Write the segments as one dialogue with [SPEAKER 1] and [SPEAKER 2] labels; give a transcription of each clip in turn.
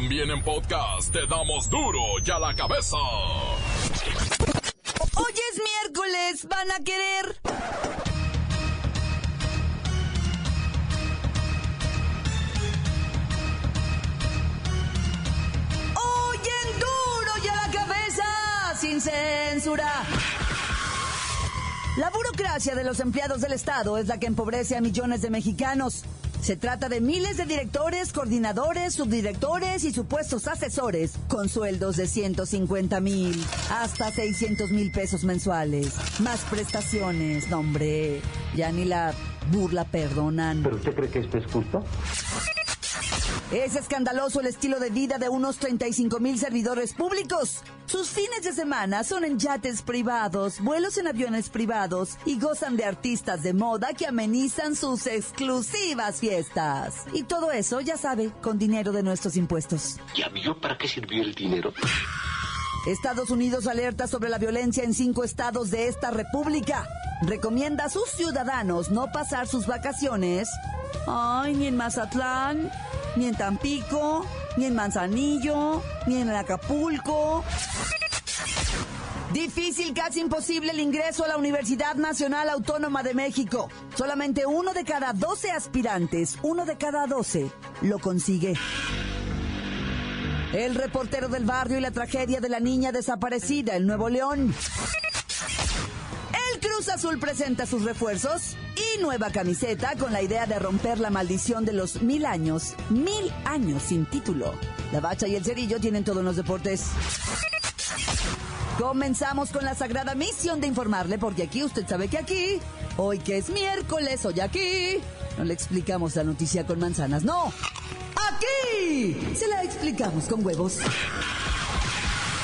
[SPEAKER 1] También en podcast te damos duro y a la cabeza.
[SPEAKER 2] Hoy es miércoles, ¿van a querer? Hoy duro y a la cabeza, sin censura. La burocracia de los empleados del Estado es la que empobrece a millones de mexicanos. Se trata de miles de directores, coordinadores, subdirectores y supuestos asesores con sueldos de 150 mil hasta 600 mil pesos mensuales. Más prestaciones, no hombre, ya ni la burla perdonan.
[SPEAKER 3] ¿Pero usted cree que esto es justo?
[SPEAKER 2] Es escandaloso el estilo de vida de unos 35 mil servidores públicos. Sus fines de semana son en yates privados, vuelos en aviones privados y gozan de artistas de moda que amenizan sus exclusivas fiestas. Y todo eso, ya sabe, con dinero de nuestros impuestos.
[SPEAKER 3] ¿Y a mí yo para qué sirvió el dinero?
[SPEAKER 2] Estados Unidos alerta sobre la violencia en cinco estados de esta república. Recomienda a sus ciudadanos no pasar sus vacaciones. Ay, ni en Mazatlán, ni en Tampico, ni en Manzanillo, ni en Acapulco. Difícil, casi imposible el ingreso a la Universidad Nacional Autónoma de México. Solamente uno de cada 12 aspirantes, uno de cada 12, lo consigue. El reportero del barrio y la tragedia de la niña desaparecida en Nuevo León. Cruz Azul presenta sus refuerzos y nueva camiseta con la idea de romper la maldición de los mil años, mil años sin título. La bacha y el cerillo tienen todo en los deportes. Comenzamos con la sagrada misión de informarle, porque aquí usted sabe que aquí, hoy que es miércoles, hoy aquí, no le explicamos la noticia con manzanas, no. Aquí se la explicamos con huevos.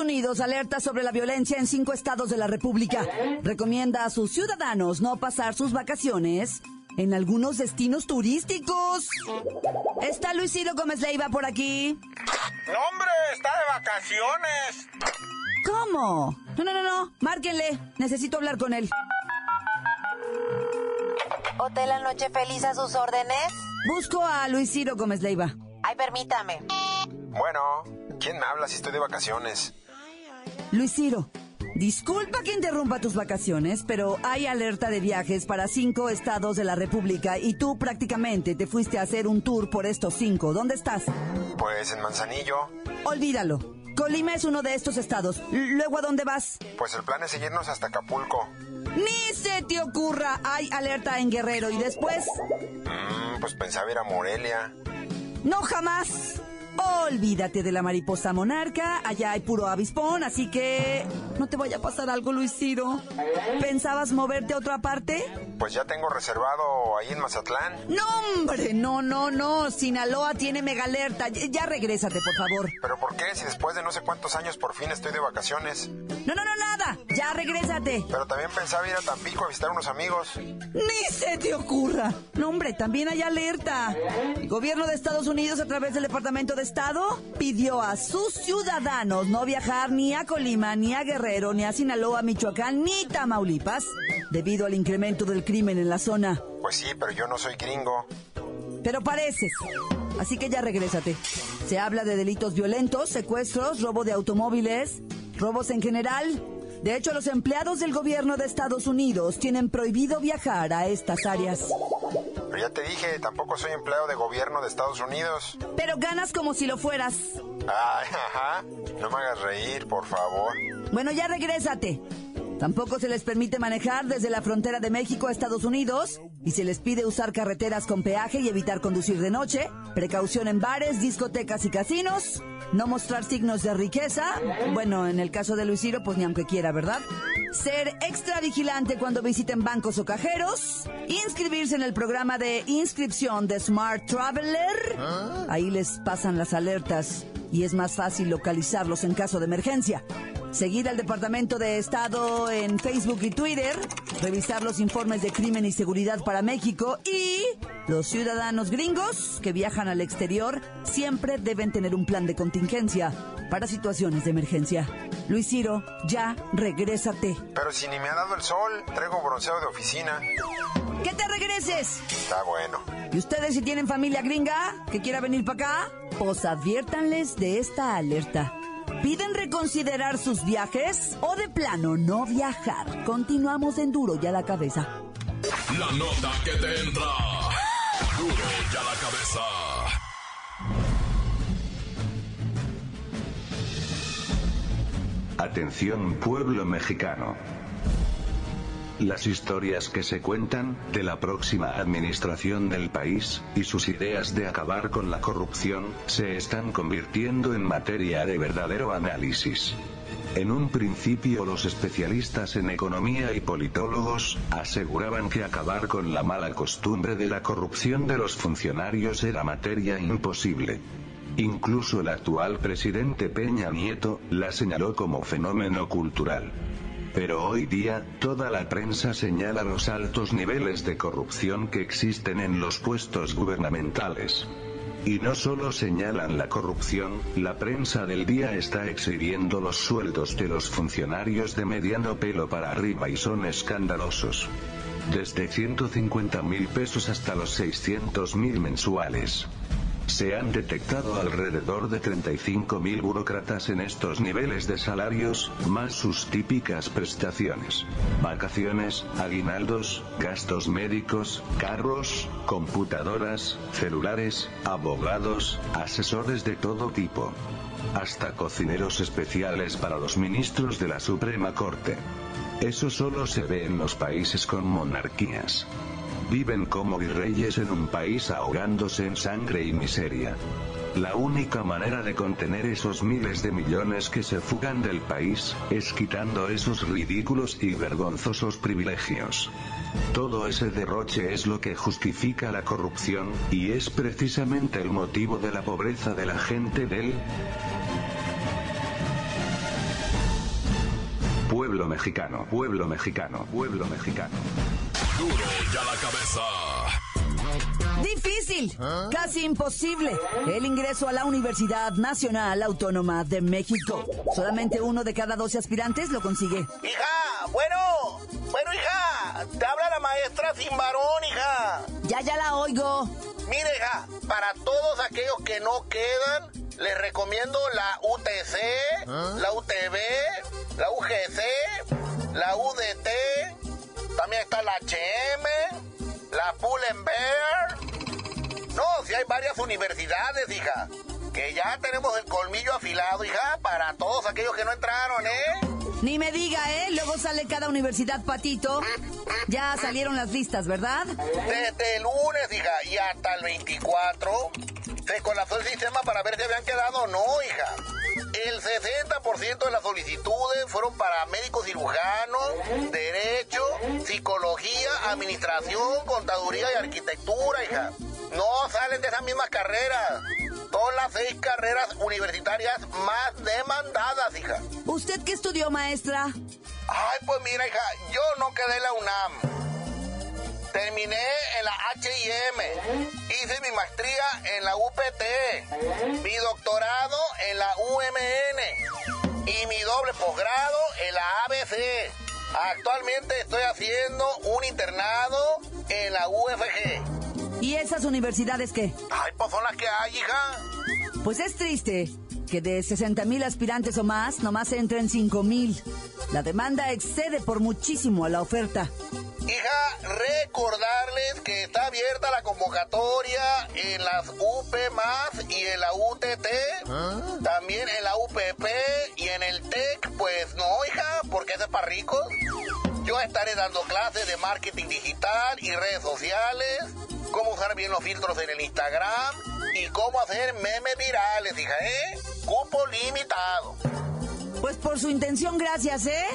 [SPEAKER 2] Unidos alerta sobre la violencia en cinco estados de la República. Recomienda a sus ciudadanos no pasar sus vacaciones en algunos destinos turísticos. ¿Está Luis Ciro Gómez Leiva por aquí?
[SPEAKER 4] No, hombre, está de vacaciones.
[SPEAKER 2] ¿Cómo? No, no, no, no. Márquenle. Necesito hablar con él.
[SPEAKER 5] Hotel La Noche Feliz a sus órdenes.
[SPEAKER 2] Busco a Luis Ciro Gómez Leiva.
[SPEAKER 5] Ay, permítame.
[SPEAKER 4] Bueno, ¿quién me habla si estoy de vacaciones?
[SPEAKER 2] Luis Ciro, disculpa que interrumpa tus vacaciones, pero hay alerta de viajes para cinco estados de la República y tú prácticamente te fuiste a hacer un tour por estos cinco. ¿Dónde estás?
[SPEAKER 4] Pues en Manzanillo.
[SPEAKER 2] Olvídalo. Colima es uno de estos estados. ¿Luego a dónde vas?
[SPEAKER 4] Pues el plan es seguirnos hasta Acapulco.
[SPEAKER 2] Ni se te ocurra. Hay alerta en Guerrero. ¿Y después?
[SPEAKER 4] Mm, pues pensaba ir a Morelia.
[SPEAKER 2] No jamás. Olvídate de la mariposa monarca, allá hay puro avispón, así que no te vaya a pasar algo, Luis Ciro. ¿Pensabas moverte a otra parte?
[SPEAKER 4] Pues ya tengo reservado ahí en Mazatlán.
[SPEAKER 2] No, hombre, no, no, no. Sinaloa tiene mega alerta. Ya, regrésate, por favor.
[SPEAKER 4] ¿Pero por qué? Si después de no sé cuántos años por fin estoy de vacaciones.
[SPEAKER 2] No, no, no, nada. Ya regrésate.
[SPEAKER 4] Pero también pensaba ir a Tampico a visitar unos amigos.
[SPEAKER 2] Ni se te ocurra. No, hombre, también hay alerta. El gobierno de Estados Unidos, a través del Departamento de Estado, pidió a sus ciudadanos no viajar ni a Colima, ni a Guerrero, ni a Sinaloa, Michoacán, ni Tamaulipas, debido al incremento del crimen en la zona.
[SPEAKER 4] Pues sí, pero yo no soy gringo.
[SPEAKER 2] Pero pareces. Así que ya regrésate. Se habla de delitos violentos, secuestros, robo de automóviles, robos en general. De hecho, los empleados del gobierno de Estados Unidos tienen prohibido viajar a estas áreas.
[SPEAKER 4] Pero ya te dije, tampoco soy empleado de gobierno de Estados Unidos.
[SPEAKER 2] Pero ganas como si lo fueras.
[SPEAKER 4] Ay, ajá. No me hagas reír, por favor.
[SPEAKER 2] Bueno, ya regrésate. Tampoco se les permite manejar desde la frontera de México a Estados Unidos y se les pide usar carreteras con peaje y evitar conducir de noche, precaución en bares, discotecas y casinos, no mostrar signos de riqueza, bueno, en el caso de Luis Ciro, pues ni aunque quiera, ¿verdad? Ser extra vigilante cuando visiten bancos o cajeros, inscribirse en el programa de inscripción de Smart Traveler, ahí les pasan las alertas y es más fácil localizarlos en caso de emergencia. Seguir al Departamento de Estado en Facebook y Twitter, revisar los informes de crimen y seguridad para México y los ciudadanos gringos que viajan al exterior siempre deben tener un plan de contingencia para situaciones de emergencia. Luis Ciro, ya regrésate.
[SPEAKER 4] Pero si ni me ha dado el sol, traigo bronceado de oficina.
[SPEAKER 2] ¡Que te regreses!
[SPEAKER 4] Está bueno.
[SPEAKER 2] ¿Y ustedes si tienen familia gringa que quiera venir para acá? Pues adviértanles de esta alerta. ¿Piden reconsiderar sus viajes o de plano no viajar? Continuamos en Duro y a la cabeza.
[SPEAKER 1] La nota que te entra. Duro y a la cabeza.
[SPEAKER 6] Atención pueblo mexicano. Las historias que se cuentan de la próxima administración del país y sus ideas de acabar con la corrupción se están convirtiendo en materia de verdadero análisis. En un principio los especialistas en economía y politólogos aseguraban que acabar con la mala costumbre de la corrupción de los funcionarios era materia imposible. Incluso el actual presidente Peña Nieto la señaló como fenómeno cultural. Pero hoy día, toda la prensa señala los altos niveles de corrupción que existen en los puestos gubernamentales. Y no solo señalan la corrupción, la prensa del día está exhibiendo los sueldos de los funcionarios de mediano pelo para arriba y son escandalosos. Desde 150 mil pesos hasta los 600 mil mensuales. Se han detectado alrededor de 35.000 burócratas en estos niveles de salarios, más sus típicas prestaciones. Vacaciones, aguinaldos, gastos médicos, carros, computadoras, celulares, abogados, asesores de todo tipo. Hasta cocineros especiales para los ministros de la Suprema Corte. Eso solo se ve en los países con monarquías. Viven como virreyes en un país ahogándose en sangre y miseria. La única manera de contener esos miles de millones que se fugan del país, es quitando esos ridículos y vergonzosos privilegios. Todo ese derroche es lo que justifica la corrupción, y es precisamente el motivo de la pobreza de la gente del pueblo mexicano, pueblo mexicano, pueblo mexicano.
[SPEAKER 1] Duro y a la cabeza.
[SPEAKER 2] Difícil, casi imposible. El ingreso a la Universidad Nacional Autónoma de México. Solamente uno de cada 12 aspirantes lo consigue.
[SPEAKER 7] Hija, bueno, bueno, hija, te habla la maestra sin varón, hija.
[SPEAKER 2] Ya, ya la oigo.
[SPEAKER 7] Mire, hija, para todos aquellos que no quedan, les recomiendo la UTC, la UTV, la UGC, la UDT, también está la HM, la Pull&Bear. No, si hay varias universidades, hija. Que ya tenemos el colmillo afilado, hija, para todos aquellos que no entraron, ¿eh?
[SPEAKER 2] Ni me diga, ¿eh? Luego sale cada universidad patito. Ya salieron las listas, ¿verdad?
[SPEAKER 7] Desde el lunes, hija, y hasta el 24, se colapsó el sistema para ver si habían quedado o no, hija. El 60% de las solicitudes fueron para médicos cirujanos, derecho, psicología, administración, contaduría y arquitectura, hija. No salen de esas mismas carreras. Son las seis carreras universitarias más demandadas, hija.
[SPEAKER 2] ¿Usted qué estudió, maestra?
[SPEAKER 7] Ay, pues mira, hija, yo no quedé en la UNAM. Terminé en la HIM. Hice mi maestría en la UPT. Mi doctorado en la UMN. Y mi doble posgrado en la ABC. Actualmente estoy haciendo un internado en la UFG.
[SPEAKER 2] ¿Y esas universidades qué?
[SPEAKER 7] Ay, pues son las que hay, hija.
[SPEAKER 2] Pues es triste que de 60 mil aspirantes o más, nomás entren 5 mil. La demanda excede por muchísimo a la oferta.
[SPEAKER 7] Hija, recordarles que está abierta la convocatoria en las UP más y en la UTT, también en la UPP y en el TEC, pues no, hija, porque ese es para ricos. Yo estaré dando clases de marketing digital y redes sociales, cómo usar bien los filtros en el Instagram y cómo hacer memes virales, hija, ¿eh? Cupo limitado.
[SPEAKER 2] Pues por su intención, gracias, ¿eh?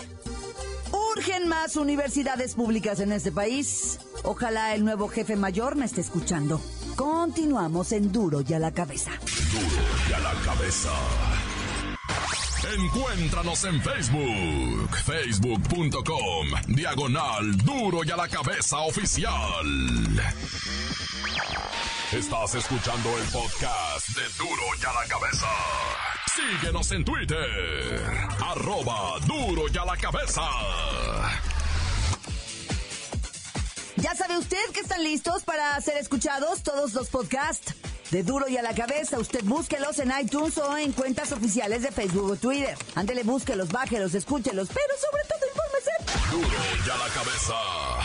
[SPEAKER 2] Urgen más universidades públicas en este país. Ojalá el nuevo jefe mayor me esté escuchando. Continuamos en Duro y a la cabeza.
[SPEAKER 1] Duro y a la cabeza. Encuéntranos en Facebook, facebook.com, diagonal Duro y a la cabeza oficial. Estás escuchando el podcast de Duro y a la cabeza. Síguenos en Twitter, arroba Duro y a la cabeza.
[SPEAKER 2] Ya sabe usted que están listos para ser escuchados todos los podcasts de Duro y a la cabeza. Usted búsquelos en iTunes o en cuentas oficiales de Facebook o Twitter. Ándele, búsquelos, bájelos, escúchelos, pero sobre todo infórmese.
[SPEAKER 1] Duro y a la cabeza.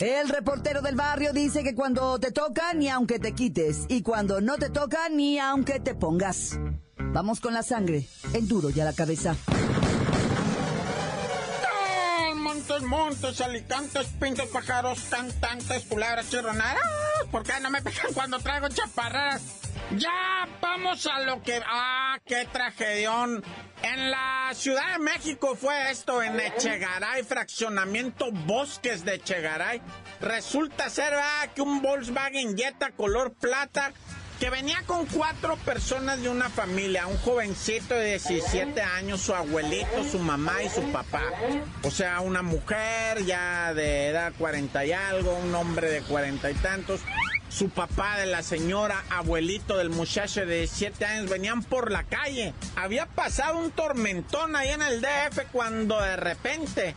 [SPEAKER 2] El reportero del barrio dice que cuando te toca, ni aunque te quites. Y cuando no te toca, ni aunque te pongas. Vamos con la sangre, en Duro y la cabeza.
[SPEAKER 8] Montes, montes, alicantes, pintos, pájaros, cantantes, culebras, chirroneras. ¿Por qué no me pegan cuando traigo chaparreras? Ya vamos a lo que... ¡Ah, qué tragedión! En la Ciudad de México fue esto, en Echegaray, fraccionamiento Bosques de Echegaray. Resulta ser ah, que un Volkswagen Jetta color plata que venía con cuatro personas de una familia, un jovencito de 17 años, su abuelito, su mamá y su papá. O sea, una mujer ya de edad 40 y algo, un hombre de cuarenta y tantos. Su papá de la señora, abuelito del muchacho de 17 años, venían por la calle. Había pasado un tormentón ahí en el DF cuando de repente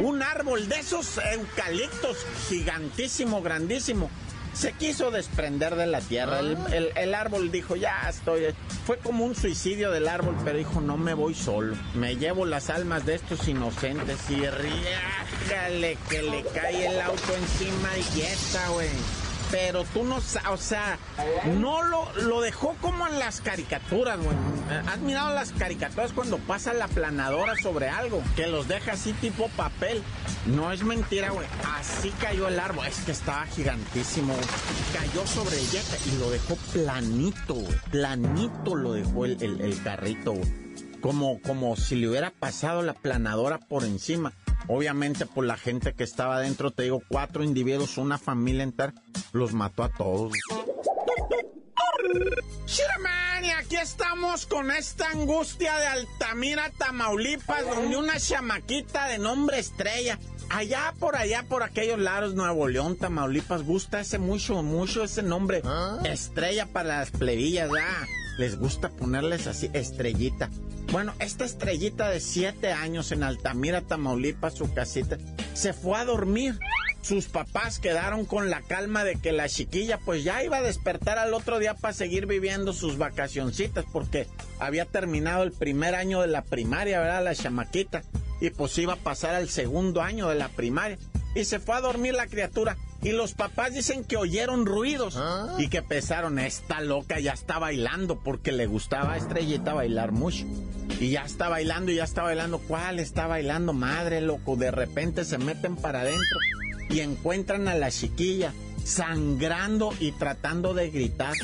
[SPEAKER 8] un árbol de esos eucaliptos gigantísimo, grandísimo, se quiso desprender de la tierra. El, el- el árbol dijo, ya estoy. Fue como un suicidio del árbol, pero dijo, no me voy solo. Me llevo las almas de estos inocentes y riájale que le cae el auto encima y ya está, güey. Pero tú no o sea, no lo, lo dejó como en las caricaturas, güey. ¿Has mirado las caricaturas cuando pasa la planadora sobre algo? Que los deja así tipo papel. No es mentira, güey. Así cayó el árbol. Es que estaba gigantísimo. Cayó sobre el Jetta y lo dejó planito, güey. Planito lo dejó el, el- el carrito, güey. Como, como si le hubiera pasado la planadora por encima. Obviamente, por la gente que estaba adentro, te digo, cuatro individuos, una familia entera, los mató a todos. Shiraman, y aquí estamos con esta angustia de Altamira, Tamaulipas, donde una chamaquita de nombre Estrella, allá por allá, por aquellos lados, Nuevo León, Tamaulipas, gusta ese mucho, mucho ese nombre, Estrella para las plebillas. Les gusta ponerles así, estrellita. Bueno, esta estrellita de siete años en Altamira, Tamaulipas, su casita, se fue a dormir. Sus papás quedaron con la calma de que la chiquilla pues ya iba a despertar al otro día para seguir viviendo sus vacacioncitas porque había terminado el primer año de la primaria, ¿verdad? La chamaquita. Y pues iba a pasar al segundo año de la primaria. Y se fue a dormir la criatura. Y los papás dicen que oyeron ruidos y que pensaron, esta loca ya está bailando porque le gustaba a Estrellita bailar mucho. Y ya está bailando y ya está bailando. ¿Cuál está bailando? Madre, loco. De repente se meten para adentro y encuentran a la chiquilla sangrando y tratando de gritar.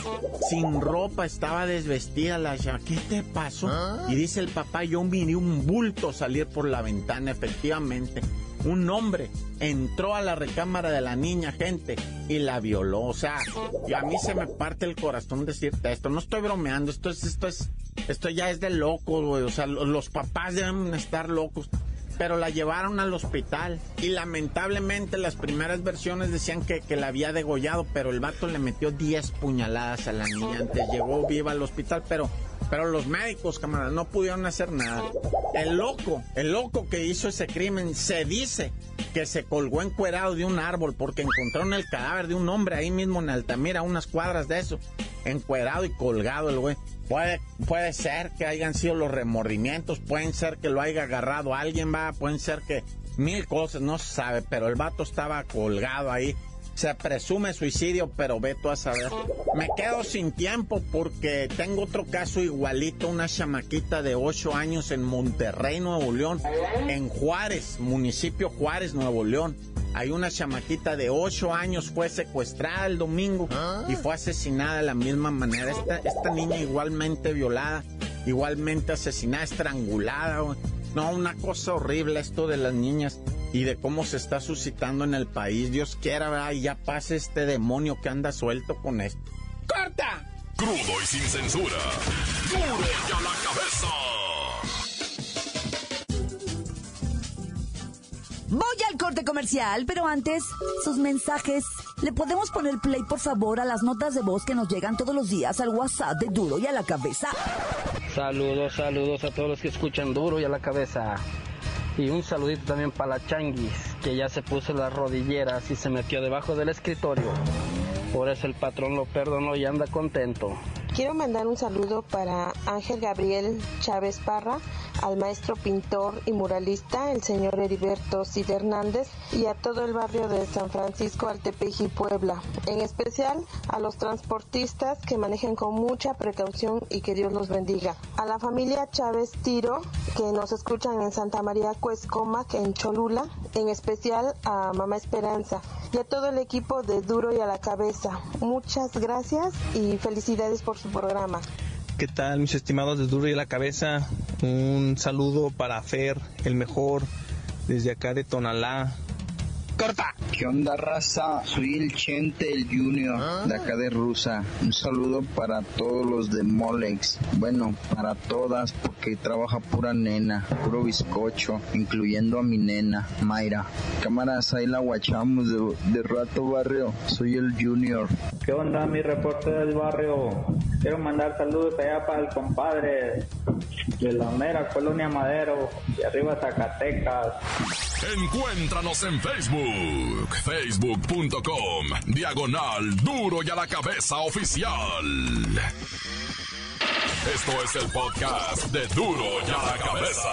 [SPEAKER 8] Sin ropa, estaba desvestida la chiquilla. ¿Qué te pasó? Y dice el papá, yo miré un bulto salir por la ventana, efectivamente. Un hombre entró a la recámara de la niña, gente, y la violó. O sea, y a mí se me parte el corazón decirte esto. No estoy bromeando, esto es, esto es, esto ya es de locos, güey. O sea, lo- los papás deben estar locos pero la llevaron al hospital y lamentablemente las primeras versiones decían que, la había degollado, pero el vato le metió 10 puñaladas a la niña antes, llegó viva al hospital, pero, pero los médicos, camarada, no pudieron hacer nada. El loco, el loco que hizo ese crimen, se dice que se colgó encuerado de un árbol porque encontraron el cadáver de un hombre ahí mismo en Altamira, unas cuadras de eso, encuerado y colgado el güey. Puede, puede ser que hayan sido los remordimientos, pueden ser que lo haya agarrado alguien, va, pueden ser que mil cosas, no se sabe, pero el vato estaba colgado ahí. Se presume suicidio, pero ve tú a saber. Me quedo sin tiempo porque tengo otro caso igualito, una chamaquita de 8 años en Monterrey, Nuevo León, en Juárez, municipio Juárez, Nuevo León. Hay una chamaquita de 8 años, fue secuestrada el domingo y fue asesinada de la misma manera. Esta, esta niña igualmente violada, igualmente asesinada, estrangulada. No, una cosa horrible esto de las niñas y de cómo se está suscitando en el país. Dios quiera, ¿verdad? Y ya pase este demonio que anda suelto con esto. ¡Corta!
[SPEAKER 1] Crudo y sin censura. ¡Duro y a la cabeza!
[SPEAKER 2] Voy al corte comercial, pero antes, sus mensajes. ¿Le podemos poner play, por favor, a las notas de voz que nos llegan todos los días al WhatsApp de Duro y a la cabeza?
[SPEAKER 9] Saludos, saludos a todos los que escuchan Duro y a la cabeza. Y un saludito también para la Changuis, que ya se puso las rodilleras y se metió debajo del escritorio. Por eso el patrón lo perdonó y anda contento.
[SPEAKER 10] Quiero mandar un saludo para Ángel Gabriel Chávez Parra, al maestro pintor y muralista, el señor Heriberto Cid Hernández, y a todo el barrio de San Francisco, Altepeji, Puebla. En especial a los transportistas que manejen con mucha precaución y que Dios los bendiga. A la familia Chávez Tiro, que nos escuchan en Santa María Cuescomac, en Cholula, en especial a Mamá Esperanza, y a todo el equipo de Duro y a la Cabeza. Muchas gracias y felicidades por su programa.
[SPEAKER 11] ¿Qué tal mis estimados de Duro y la Cabeza? Un saludo para Fer, el mejor, desde acá de Tonalá. ¡Corta!
[SPEAKER 12] ¿Qué onda, raza? Soy el Chente, el Junior, de acá de Rusa. Un saludo para todos los de Molex. Bueno, para todas, porque trabaja pura nena, puro bizcocho, incluyendo a mi nena, Mayra. Cámaras, ahí la guachamos de, de rato, barrio. Soy el Junior.
[SPEAKER 13] ¿Qué onda, mi reporte del barrio? Quiero mandar saludos allá para el compadre de la mera colonia Madero, de arriba Zacatecas.
[SPEAKER 1] Encuéntranos en Facebook, facebook.com, diagonal duro y a la cabeza oficial. Esto es el podcast de duro y a la cabeza.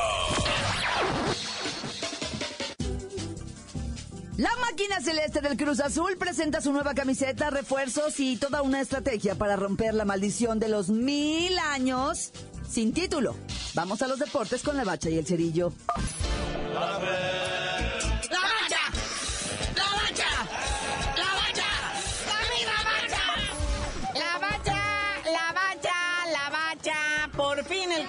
[SPEAKER 2] La máquina celeste del Cruz Azul presenta su nueva camiseta, refuerzos y toda una estrategia para romper la maldición de los mil años sin título. Vamos a los deportes con la bacha y el cerillo.
[SPEAKER 14] ¡La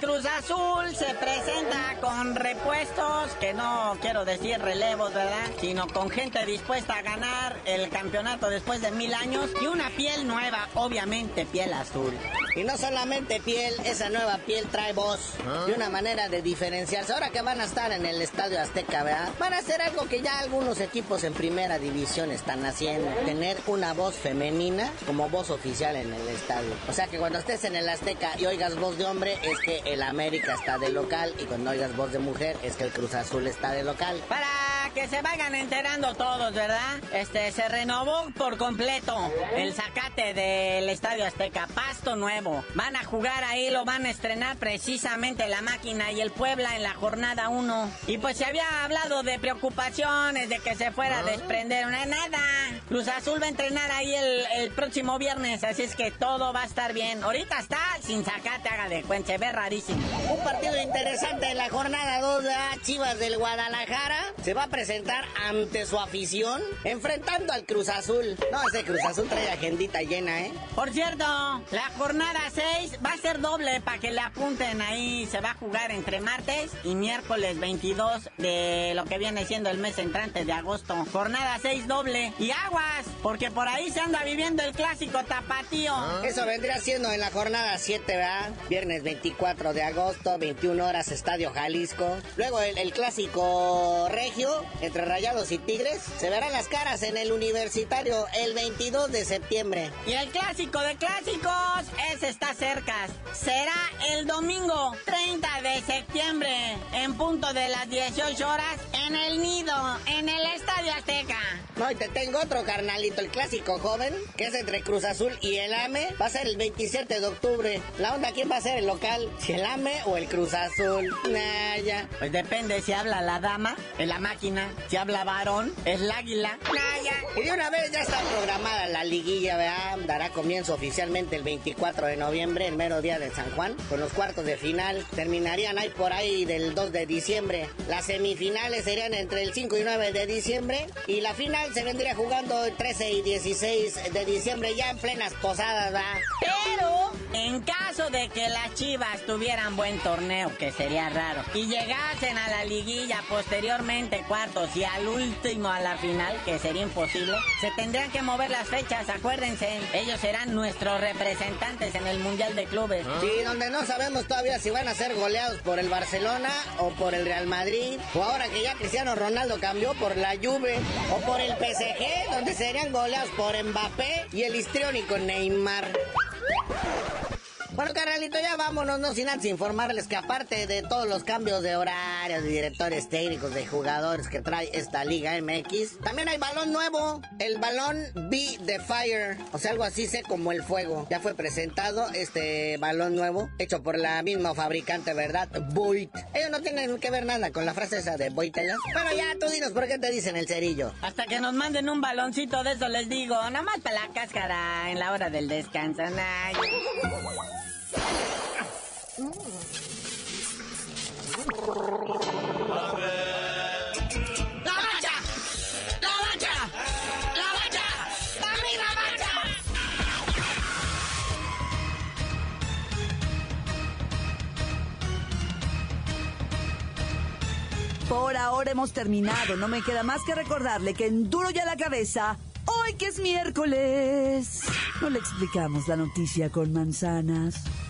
[SPEAKER 15] Cruz Azul se presenta con repuestos, que no quiero decir relevos, ¿verdad? Sino con gente dispuesta a ganar el campeonato después de mil años y una piel nueva, obviamente piel azul.
[SPEAKER 16] Y no solamente piel, esa nueva piel trae voz y una manera de diferenciarse. Ahora que van a estar en el Estadio Azteca, ¿verdad? Van a hacer algo que ya algunos equipos en primera división están haciendo. Tener una voz femenina como voz oficial en el estadio. O sea que cuando estés en el Azteca y oigas voz de hombre, es que el América está de local. Y cuando oigas voz de mujer, es que el Cruz Azul está de local.
[SPEAKER 15] Para que se vayan enterando todos, ¿verdad? Este, se renovó por completo el zacate del Estadio Azteca. Pasto nuevo. Van a jugar ahí, lo van a estrenar precisamente la máquina y el Puebla en la jornada 1. Y pues se había hablado de preocupaciones, de que se fuera a desprender. No, nada. Cruz Azul va a entrenar ahí el, el, próximo viernes, así es que todo va a estar bien. Ahorita está sin sacate, haga de cuenta, se ve rarísimo.
[SPEAKER 16] Un partido interesante en la jornada 2 de Chivas del Guadalajara. Se va a presentar ante su afición, enfrentando al Cruz Azul. No, ese Cruz Azul trae agendita llena, ¿eh?
[SPEAKER 15] Por cierto, la jornada 6 va a ser doble para que le apunten ahí. Se va a jugar entre martes y miércoles 22 de lo que viene siendo el mes entrante de agosto. Jornada 6 doble. Y aguas, porque por ahí se anda viviendo el clásico tapatío.
[SPEAKER 16] Eso vendría siendo en la jornada 7, ¿verdad? Viernes 24 de agosto, 21 horas, Estadio Jalisco. Luego el, el clásico regio entre Rayados y Tigres. Se verán las caras en el universitario el 22 de septiembre.
[SPEAKER 15] Y el clásico de clásicos, ese está cerca. Será el domingo 30 de septiembre, en punto de las 18 horas, en el nido, en el Estadio Azteca.
[SPEAKER 16] No, y te tengo otro carnalito, el clásico joven, que es entre Cruz Azul y el AME. Va a ser el 27 de octubre. La onda, ¿quién va a ser el local? ¿Si el AME o el Cruz Azul? Naya.
[SPEAKER 15] Pues depende si habla la dama, en la máquina, si habla varón, es el águila.
[SPEAKER 16] Naya. Y de una vez ya está programada la liguilla, ¿verdad? Dará comienzo oficialmente el 24 de noviembre, el mero día de San Juan, con los cuartos de final. Terminarían ahí por ahí del 2 de diciembre. Las semifinales serían entre el 5 y 9 de diciembre. Y la final se vendría jugando el 13 y 16 de diciembre, ya en plenas posadas, ¿verdad?
[SPEAKER 15] Pero, en caso de que las chivas tuvieran buen torneo, que sería raro, y llegasen a la liguilla posteriormente y al último a la final, que sería imposible, se tendrían que mover las fechas, acuérdense. Ellos serán nuestros representantes en el Mundial de Clubes.
[SPEAKER 16] Sí, donde no sabemos todavía si van a ser goleados por el Barcelona o por el Real Madrid, o ahora que ya Cristiano Ronaldo cambió por la Juve, o por el PSG, donde serían goleados por Mbappé y el histriónico Neymar. Bueno, carnalito, ya vámonos, no sin antes informarles que aparte de todos los cambios de horarios, de directores técnicos, de jugadores que trae esta Liga MX, también hay balón nuevo, el balón Be the Fire, o sea, algo así sé como el fuego. Ya fue presentado este balón nuevo, hecho por la misma fabricante, ¿verdad? Boit. Ellos no tienen que ver nada con la frase esa de Boitelas. Bueno, ya tú dinos por qué te dicen el cerillo.
[SPEAKER 15] Hasta que nos manden un baloncito de eso les digo, nada más para la cáscara en la hora del descanso.
[SPEAKER 14] ¡La bacha! ¡La bacha! ¡La bacha! ¡Dame la bacha!
[SPEAKER 2] Por ahora hemos terminado. No me queda más que recordarle que en Duro ya la cabeza, hoy que es miércoles, no le explicamos la noticia con manzanas.